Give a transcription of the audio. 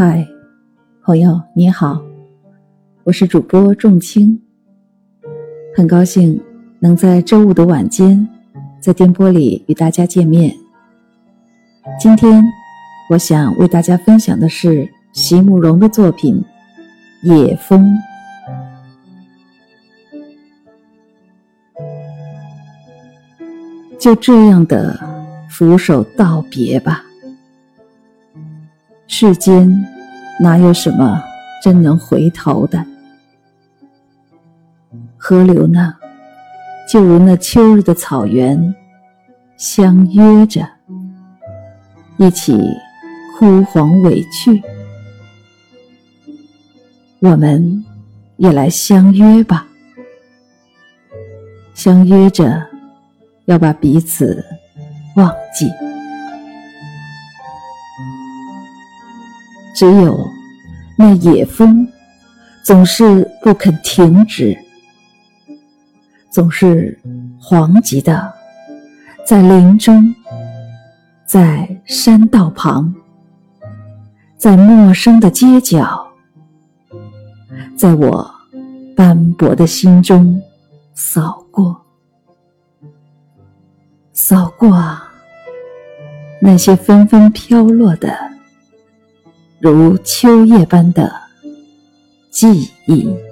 嗨，朋友你好，我是主播仲青，很高兴能在周五的晚间在电波里与大家见面。今天我想为大家分享的是席慕容的作品《野风》。就这样的俯首道别吧。世间哪有什么真能回头的？河流呢，就如那秋日的草原，相约着一起枯黄委去。我们也来相约吧，相约着要把彼此忘记。只有那野风，总是不肯停止，总是惶急的，在林中，在山道旁，在陌生的街角，在我斑驳的心中扫过，扫过那些纷纷飘落的。如秋叶般的记忆。